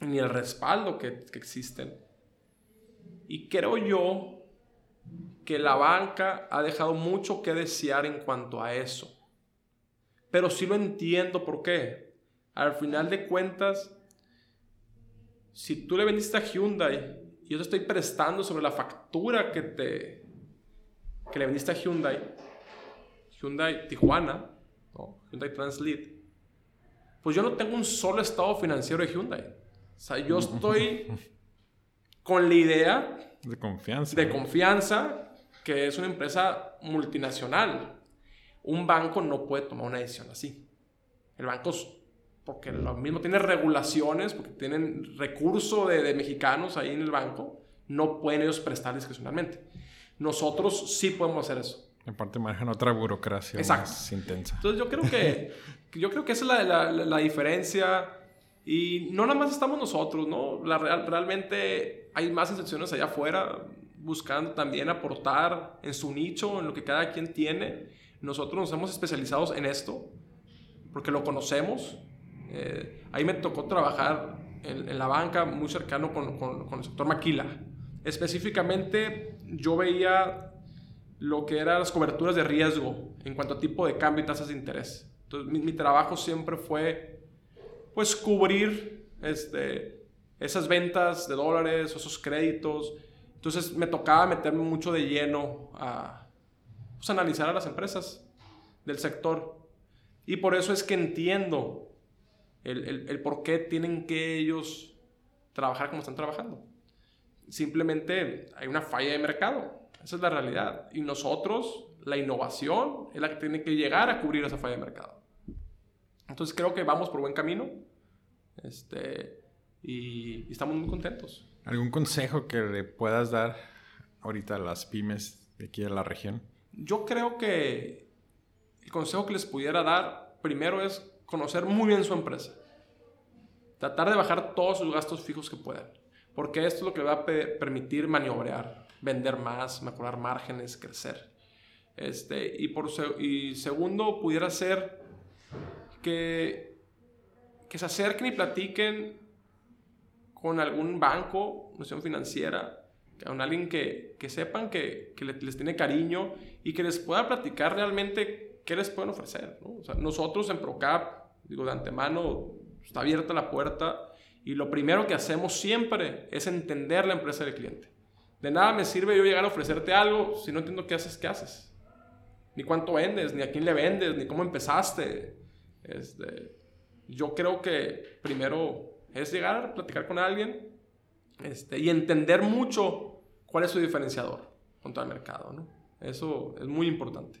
ni el respaldo que, que existen. Y creo yo que la banca ha dejado mucho que desear en cuanto a eso. Pero sí lo entiendo por qué. Al final de cuentas, si tú le vendiste a Hyundai y yo te estoy prestando sobre la factura que te que le vendiste a Hyundai, Hyundai Tijuana, ¿no? Hyundai Translead, pues yo no tengo un solo estado financiero de Hyundai. O sea, yo estoy con la idea De confianza. de confianza que es una empresa multinacional. Un banco no puede tomar una decisión así. El banco, porque lo mismo tiene regulaciones, porque tienen recurso de, de mexicanos ahí en el banco, no pueden ellos prestar discrecionalmente. Nosotros sí podemos hacer eso. Aparte manejan otra burocracia Exacto. más intensa. Entonces yo creo que, yo creo que esa es la, la- la- la diferencia. Y no nada más estamos nosotros, ¿no? La real- realmente hay más instituciones allá afuera buscando también aportar en su nicho, en lo que cada quien tiene. Nosotros nos hemos especializado en esto porque lo conocemos. Eh, ahí me tocó trabajar en, en la banca muy cercano con, con- con el sector maquila. Específicamente yo veía lo que eran las coberturas de riesgo en cuanto a tipo de cambio y tasas de interés. Entonces, mi, mi trabajo siempre fue, pues, cubrir este, esas ventas de dólares, esos créditos. Entonces, me tocaba meterme mucho de lleno a pues, analizar a las empresas del sector. Y por eso es que entiendo el, el- el por qué tienen que ellos trabajar como están trabajando. Simplemente hay una falla de mercado. Esa es la realidad. Y nosotros, la innovación es la que tiene que llegar a cubrir esa falla de mercado. Entonces creo que vamos por buen camino. Este, y, y estamos muy contentos. ¿Algún consejo que le puedas dar ahorita a las pymes de aquí de la región? Yo creo que el consejo que les pudiera dar primero es conocer muy bien su empresa. Tratar de bajar todos sus gastos fijos que puedan. Porque esto es lo que le va a pe- permitir maniobrar, vender más, mejorar márgenes, crecer. Este, y, por segundo, pudiera ser que, que se acerquen y platiquen con algún banco, institución financiera, con alguien que, que sepan que, que le- les tiene cariño y que les pueda platicar realmente qué les pueden ofrecer. nosotros en Procap, digo de antemano, está abierta la puerta y lo primero que hacemos siempre es entender la empresa del cliente. De nada me sirve yo llegar a ofrecerte algo si no entiendo qué haces, qué haces. Ni cuánto vendes, ni a quién le vendes, ni cómo empezaste. Este, yo creo que primero es llegar a platicar con alguien este, y entender mucho cuál es su diferenciador contra el mercado. ¿no? Eso es muy importante.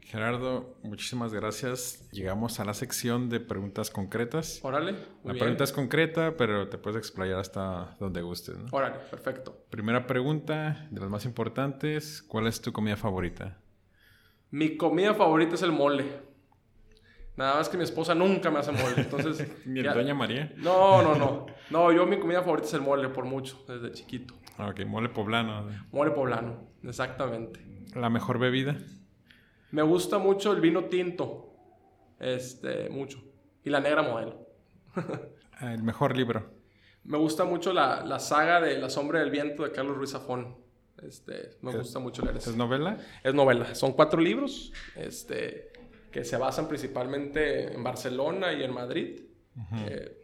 Gerardo, muchísimas gracias. Llegamos a la sección de preguntas concretas. Órale. La bien. pregunta es concreta, pero te puedes explayar hasta donde gustes. ¿no? Órale, perfecto. Primera pregunta, de las más importantes, ¿cuál es tu comida favorita? Mi comida favorita es el mole. Nada más que mi esposa nunca me hace mole. Entonces, Ni el ya- Doña María. No, no, no. No, yo mi comida favorita es el mole, por mucho, desde chiquito. Ah, Ok, mole poblano. Mole poblano, exactamente. La mejor bebida. Me gusta mucho el vino tinto. Este, mucho. Y la negra modelo. Ah, El mejor libro. Me gusta mucho la, la saga de La sombra del viento de Carlos Ruiz Zafón. Este, me ¿Es- gusta mucho leer eso. ¿Es novela? Es novela. Son cuatro libros este, que se basan principalmente en Barcelona y en Madrid. Eh,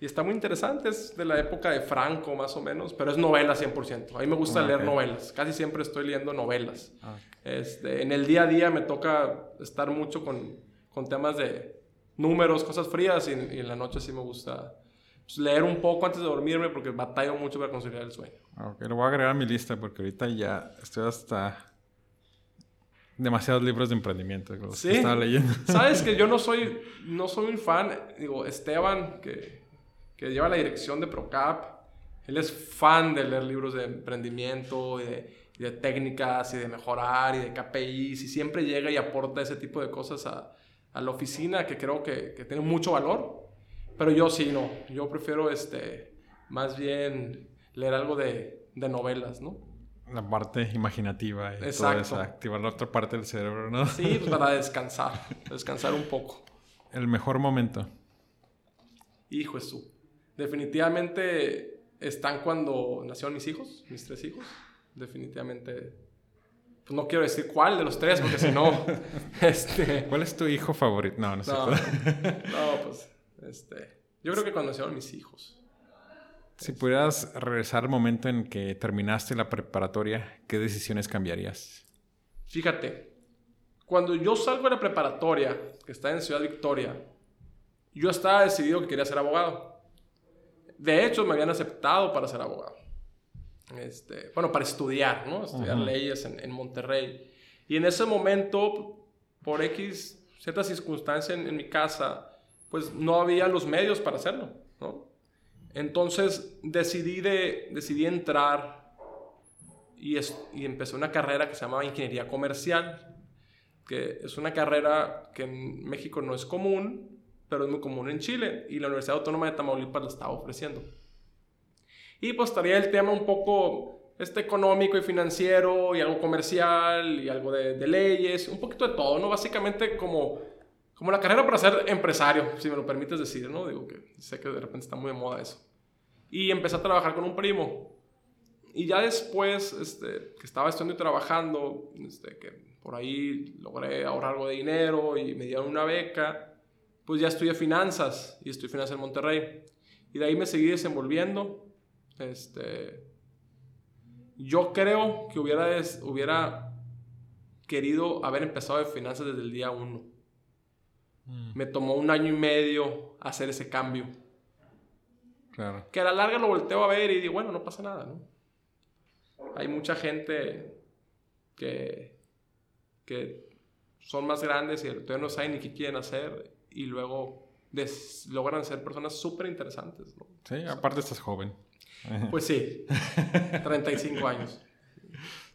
y está muy interesante. Es de la época de Franco, más o menos, pero es novela 100%. A mí me gusta Ah, leer ok. novelas. Casi siempre estoy leyendo novelas. Ah, Este, en el día a día me toca estar mucho con, con temas de números, cosas frías, y, y en la noche sí me gusta pues, leer un poco antes de dormirme porque batallo mucho para conciliar el sueño. Ok, lo voy a agregar a mi lista porque ahorita ya estoy hasta demasiados libros de emprendimiento. Los que ¿Sí? estaba leyendo. Sabes que yo no soy, no soy un fan, digo, Esteban, que, que lleva la dirección de Procap, él es fan de leer libros de emprendimiento y de, y de técnicas y de mejorar y de KPIs y siempre llega y aporta ese tipo de cosas a, a la oficina que creo que, que tiene mucho valor. Pero yo sí, no, yo prefiero este, más bien leer algo de, de novelas, ¿no? La parte imaginativa y todo Exacto. eso, activar la otra parte del cerebro, ¿no? Sí, pues para descansar, descansar un poco. El mejor momento. Hijo es tú. Definitivamente están cuando nacieron mis hijos, mis tres hijos. Definitivamente. Pues no quiero decir cuál de los tres, porque si no. este. ¿Cuál es tu hijo favorito? No, no sé. No, no, pues. Este. Yo creo que cuando nacieron mis hijos. Si pudieras regresar al momento en que terminaste la preparatoria, ¿qué decisiones cambiarías? Fíjate, cuando yo salgo de la preparatoria, que está en Ciudad Victoria, yo estaba decidido que quería ser abogado. De hecho, me habían aceptado para ser abogado. Este, bueno, para estudiar, ¿no? Estudiar leyes en, en, Monterrey. Y en ese momento, por X, cierta circunstancia en, en, mi casa, pues no había los medios para hacerlo. Entonces decidí, de, decidí entrar y, es, y empecé una carrera que se llamaba Ingeniería Comercial, que es una carrera que en México no es común, pero es muy común en Chile y la Universidad Autónoma de Tamaulipas la estaba ofreciendo. Y pues estaría el tema un poco este económico y financiero y algo comercial y algo de, de, leyes, un poquito de todo, ¿no? Básicamente como, como la carrera para ser empresario, si me lo permites decir, ¿no? Digo que sé que de repente está muy de moda eso. Y empecé a trabajar con un primo. Y ya después, este, que estaba estudiando y trabajando, este, que por ahí logré ahorrar algo de dinero y me dieron una beca, pues ya estudié finanzas y estudié finanzas en Monterrey. Y de ahí me seguí desenvolviendo. Este, yo creo que hubiera, hubiera querido haber empezado de finanzas desde el día uno. Mm. Me tomó un año y medio hacer ese cambio. Claro. Que a la larga lo volteo a ver y digo, bueno, no pasa nada, ¿no? Hay mucha gente que, que son más grandes y todavía no saben ni qué quieren hacer y luego logran ser personas súper interesantes, ¿no? Sí, aparte estás joven. Pues sí, 35 años.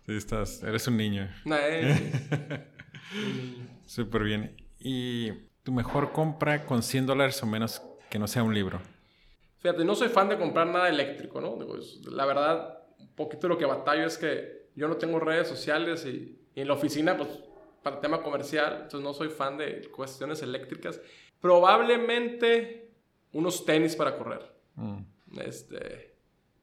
Sí, estás, eres un niño. Eh. Súper bien. ¿Y tu mejor compra con 100 dólares o menos que no sea un libro? Fíjate, no soy fan de comprar nada eléctrico, ¿no? la verdad, un poquito lo que batallo es que yo no tengo redes sociales y, y en la oficina, pues, para el tema comercial, entonces no soy fan de cuestiones eléctricas. Probablemente unos tenis para correr. Mm. Este,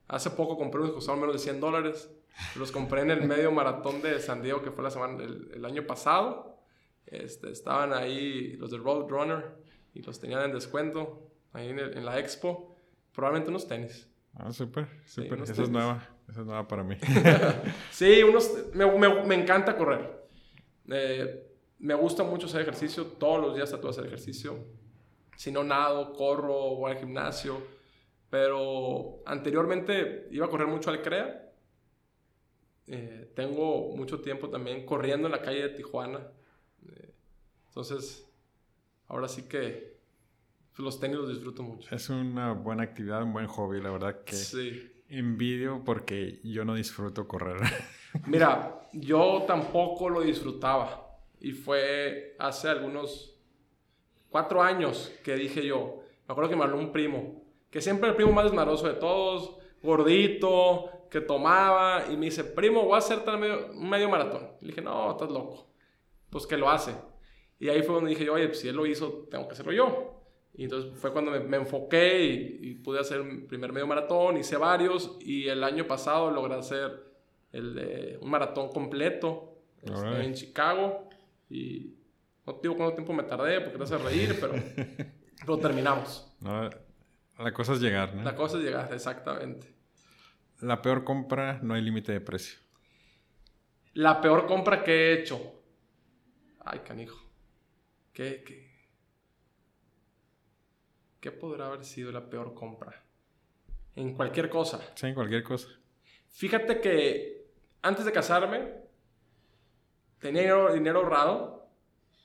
hace poco compré unos que costaban menos de 100 dólares. Los compré en el medio maratón de San Diego, que fue la semana, el, el año pasado. Este, estaban ahí los de Roadrunner y los tenían en descuento ahí en, el, en la expo. Probablemente unos tenis. Ah, súper, súper. Sí, Esa es nueva. Esa es nueva para mí. sí, unos, me, me, me, encanta correr. Eh, me gusta mucho hacer ejercicio. Todos los días trato de hacer ejercicio. Si no nado, corro, voy al gimnasio. Pero anteriormente iba a correr mucho al CREA. Eh, tengo mucho tiempo también corriendo en la calle de Tijuana. Eh, entonces, ahora sí que los tenis los disfruto mucho. Es una buena actividad, un buen hobby, la verdad que sí. envidio porque yo no disfruto correr. Mira, yo tampoco lo disfrutaba y fue hace algunos cuatro años que dije yo, me acuerdo que me habló un primo, que siempre el primo más desmaroso de todos, gordito, que tomaba y me dice, primo, voy a hacer medio, un medio maratón. Le dije, no, estás loco. Pues que lo hace. Y ahí fue donde dije yo, oye, pues si él lo hizo, tengo que hacerlo yo. Y entonces fue cuando me, me enfoqué y, y, pude hacer mi primer medio maratón, hice varios y el año pasado logré hacer el de un maratón completo este, en Chicago y no te digo cuánto tiempo me tardé porque te hace reír, pero lo terminamos. No, la cosa es llegar, ¿no? La cosa es llegar, exactamente. La peor compra, no hay límite de precio. La peor compra que he hecho. Ay, canijo. ¿Qué, qué, ¿Qué podrá haber sido la peor compra? En cualquier cosa. Sí, en cualquier cosa. Fíjate que antes de casarme tenía dinero, dinero ahorrado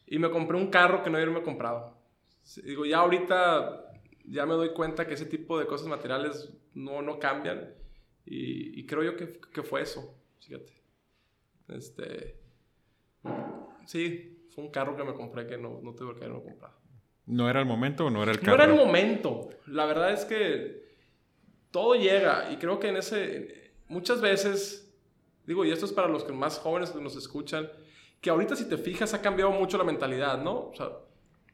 y me compré un carro que no hubiera comprado. Digo, ya ahorita ya me doy cuenta que ese tipo de cosas materiales no, no cambian y, y creo yo que, que, fue eso, fíjate. Este, sí, fue un carro que me compré que no, no tuve que haberlo comprado. ¿No era el momento o no era el carro? No era el momento. La verdad es que todo llega y creo que en ese, muchas veces, digo, y esto es para los que más jóvenes que nos escuchan, que ahorita si te fijas ha cambiado mucho la mentalidad, ¿no? O sea,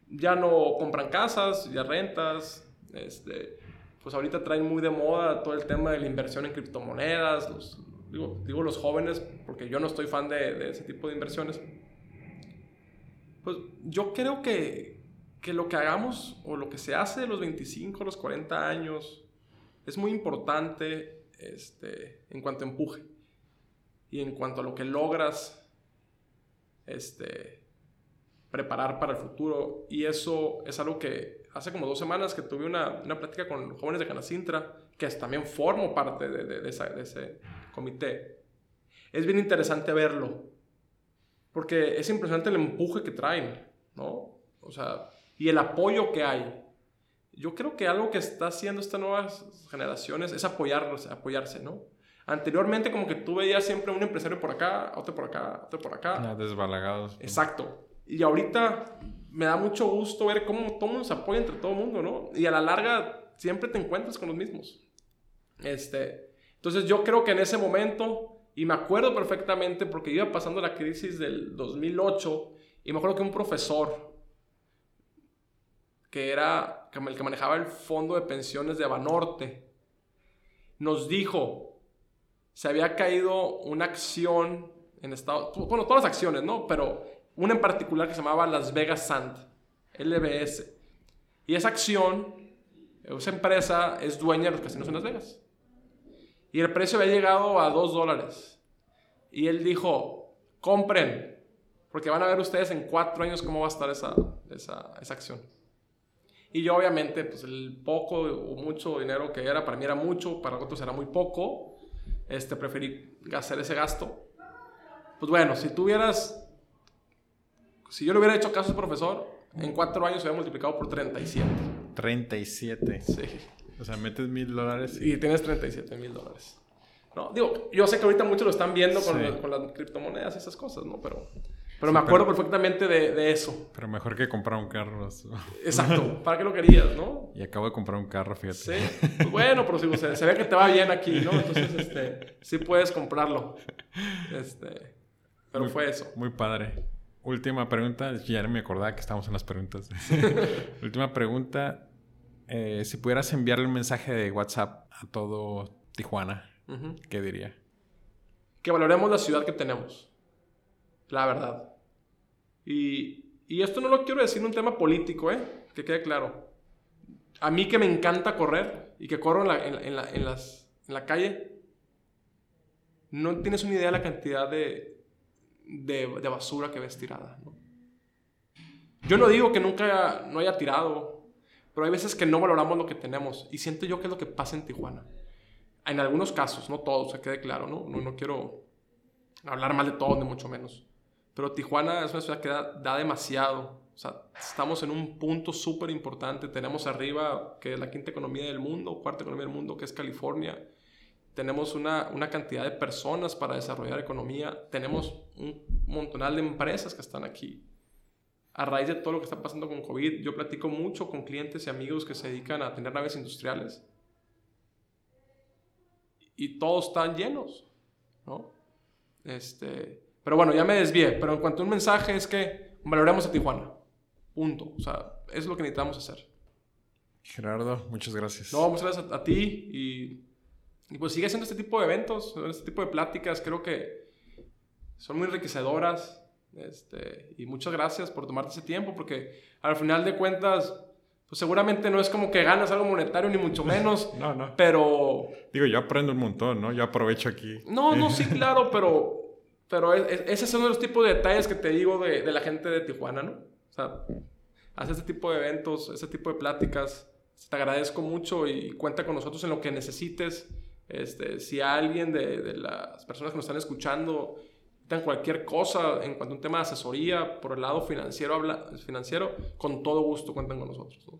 ya no compran casas, ya rentas, este, pues ahorita traen muy de moda todo el tema de la inversión en criptomonedas, los, digo, digo los jóvenes, porque yo no estoy fan de, de ese tipo de inversiones. Pues yo creo que, que lo que hagamos o lo que se hace de los 25 a los 40 años es muy importante este, en cuanto a empuje y en cuanto a lo que logras este, preparar para el futuro. Y eso es algo que hace como dos semanas que tuve una, una plática con jóvenes de Canacintra, que también formo parte de, de, ese comité. Es bien interesante verlo, porque es impresionante el empuje que traen, ¿no? O sea, y el apoyo que hay. Yo creo que algo que está haciendo estas nuevas generaciones es apoyarlos, apoyarse, ¿no? Anteriormente como que tú veías siempre un empresario por acá, otro por acá, otro por acá. Desbalagados. Exacto. Y ahorita me da mucho gusto ver cómo todo mundo se apoya entre todo el mundo, ¿no? Y a la larga siempre te encuentras con los mismos. Este, entonces yo creo que en ese momento, y me acuerdo perfectamente porque iba pasando la crisis del 2008, y me acuerdo que un profesor, que era el que manejaba el fondo de pensiones de Banorte, nos dijo, se había caído una acción en Estados bueno, todas las acciones, ¿no? Pero una en particular que se llamaba Las Vegas Sand, LBS. Y esa acción, esa empresa es dueña de los casinos en Las Vegas. Y el precio había llegado a 2 dólares. Y él dijo, compren, porque van a ver ustedes en cuatro años cómo va a estar esa, esa, esa acción. Y yo obviamente, pues el poco o mucho dinero que era, para mí era mucho, para otros era muy poco este, preferí hacer ese gasto. Pues bueno, si tuvieras, si yo le hubiera hecho caso al profesor, en cuatro años se había multiplicado por 37. 37. Sí. O sea, metes mil dólares. Y... tienes 37 mil dólares. No, digo, yo sé que ahorita muchos lo están viendo con, con las criptomonedas y esas cosas, ¿no? Pero pero me acuerdo perfectamente de, de, eso. Pero mejor que comprar un carro. Exacto. ¿Para qué lo querías, no? Y acabo de comprar un carro, fíjate. Sí. Pues bueno, pero si, se, se, ve que te va bien aquí, ¿no? Entonces, este, sí puedes comprarlo. Este, pero fue eso. Muy padre. Última pregunta. Ya no me acordaba que estábamos en las preguntas. Última pregunta. Eh, si pudieras enviarle un mensaje de WhatsApp a todo Tijuana, ¿qué diría? Que valoremos la ciudad que tenemos la verdad. Y, y esto no lo quiero decir en un tema político, ¿eh? Que quede claro. A mí que me encanta correr y que corro en la, en, en, en la calle, no tienes una idea de la cantidad de, de, basura que ves tirada. Yo no digo que nunca no haya tirado, pero hay veces que no valoramos lo que tenemos y siento yo que es lo que pasa en Tijuana. En algunos casos, no todos, se quede claro, ¿no? No, no quiero hablar mal de todos, ni mucho menos. Pero Tijuana es una ciudad que da, demasiado. O sea, estamos en un punto súper importante. Tenemos arriba, que es la quinta economía del mundo, cuarta economía del mundo, que es California. Tenemos una, una cantidad de personas para desarrollar economía. Tenemos un montonal de empresas que están aquí. A raíz de todo lo que está pasando con COVID, yo platico mucho con clientes y amigos que se dedican a tener naves industriales. Y todos están llenos, ¿no? Este, pero bueno, ya me desvié. Pero en cuanto a un mensaje es que valoremos a Tijuana. Punto. O sea, es lo que necesitamos hacer. Gerardo, muchas gracias. No, muchas gracias a, ti y, pues sigue haciendo este tipo de eventos, este tipo de pláticas. Creo que son muy enriquecedoras. Este, y muchas gracias por tomarte ese tiempo porque al final de cuentas, pues seguramente no es como que ganas algo monetario ni mucho menos. no, no. Pero... Digo, yo aprendo un montón, ¿no? Yo aprovecho aquí. No, no, sí, claro, pero pero ese son los tipos de detalles que te digo de, de, la gente de Tijuana, ¿no? O sea, hace este tipo de eventos, ese tipo de pláticas. Te agradezco mucho y cuenta con nosotros en lo que necesites. Este, si alguien de, de las personas que nos están escuchando necesitan cualquier cosa en cuanto a un tema de asesoría por el lado financiero, habla, financiero con todo gusto cuentan con nosotros. ¿no?